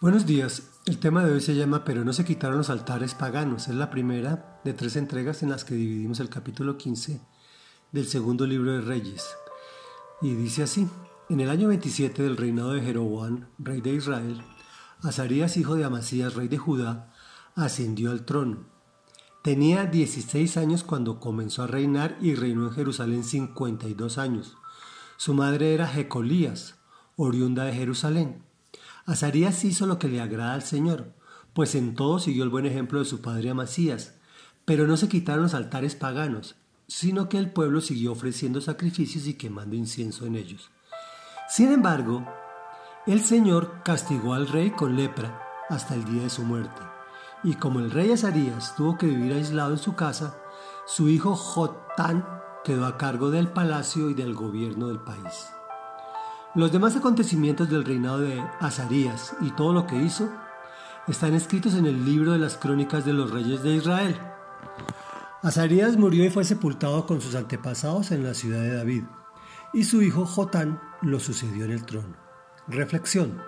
Buenos días. El tema de hoy se llama Pero no se quitaron los altares paganos. Es la primera de tres entregas en las que dividimos el capítulo 15 del segundo libro de Reyes. Y dice así, en el año 27 del reinado de Jeroboam, rey de Israel, Azarías, hijo de Amasías, rey de Judá, ascendió al trono. Tenía 16 años cuando comenzó a reinar y reinó en Jerusalén 52 años. Su madre era Jecolías, oriunda de Jerusalén. Azarías hizo lo que le agrada al Señor, pues en todo siguió el buen ejemplo de su padre Amasías, pero no se quitaron los altares paganos, sino que el pueblo siguió ofreciendo sacrificios y quemando incienso en ellos. Sin embargo, el Señor castigó al rey con lepra hasta el día de su muerte, y como el rey Azarías tuvo que vivir aislado en su casa, su hijo Jotán quedó a cargo del palacio y del gobierno del país. Los demás acontecimientos del reinado de Azarías y todo lo que hizo están escritos en el libro de las crónicas de los reyes de Israel. Azarías murió y fue sepultado con sus antepasados en la ciudad de David, y su hijo Jotán lo sucedió en el trono. Reflexión.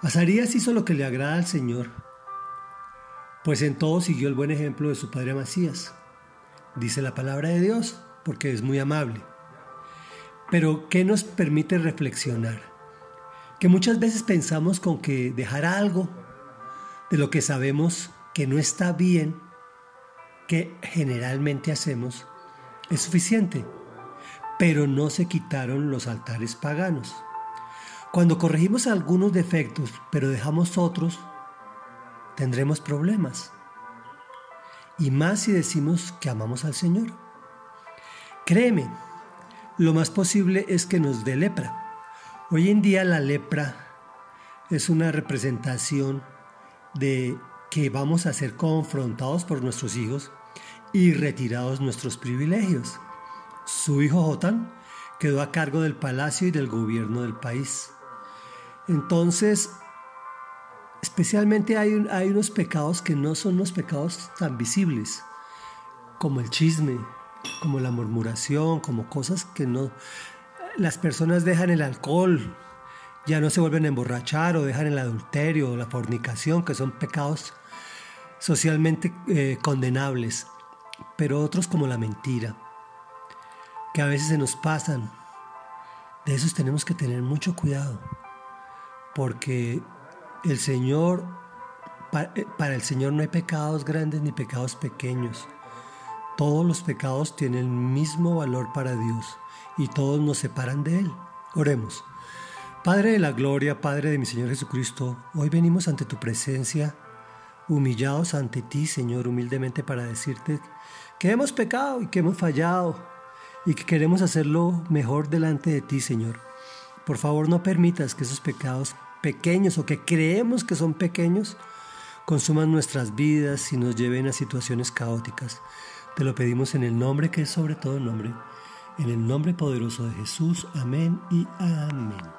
Azarías hizo lo que le agrada al Señor, pues en todo siguió el buen ejemplo de su padre Amasías. Dice la palabra de Dios, porque es muy amable pero ¿qué nos permite reflexionar? Que muchas veces pensamos con que dejar algo de lo que sabemos que no está bien, que generalmente hacemos, es suficiente, pero no se quitaron los altares paganos. Cuando corregimos algunos defectos, pero dejamos otros, tendremos problemas. Y más si decimos que amamos al Señor. Créeme, lo más posible es que nos dé lepra. Hoy en día la lepra es una representación de que vamos a ser confrontados por nuestros hijos y retirados nuestros privilegios. Su hijo Jotán quedó a cargo del palacio y del gobierno del país. Entonces, especialmente hay, hay unos pecados que no son los pecados tan visibles, como el chisme, como la murmuración, como cosas que no... Las personas dejan el alcohol, ya no se vuelven a emborrachar o dejan el adulterio o la fornicación, que son pecados socialmente eh, condenables, pero otros como la mentira, que a veces se nos pasan. De esos tenemos que tener mucho cuidado, porque el Señor, eh, para el Señor no hay pecados grandes ni pecados pequeños. Todos los pecados tienen el mismo valor para Dios y todos nos separan de Él. Oremos. Padre de la gloria, Padre de mi Señor Jesucristo, hoy venimos ante tu presencia, humillados ante ti, Señor, humildemente para decirte que hemos pecado y que hemos fallado y que queremos hacerlo mejor delante de ti, Señor. Por favor, no permitas que esos pecados pequeños o que creemos que son pequeños consuman nuestras vidas y nos lleven a situaciones caóticas. Te lo pedimos en el nombre que es sobre todo nombre, en el nombre poderoso de Jesús. Amén y amén.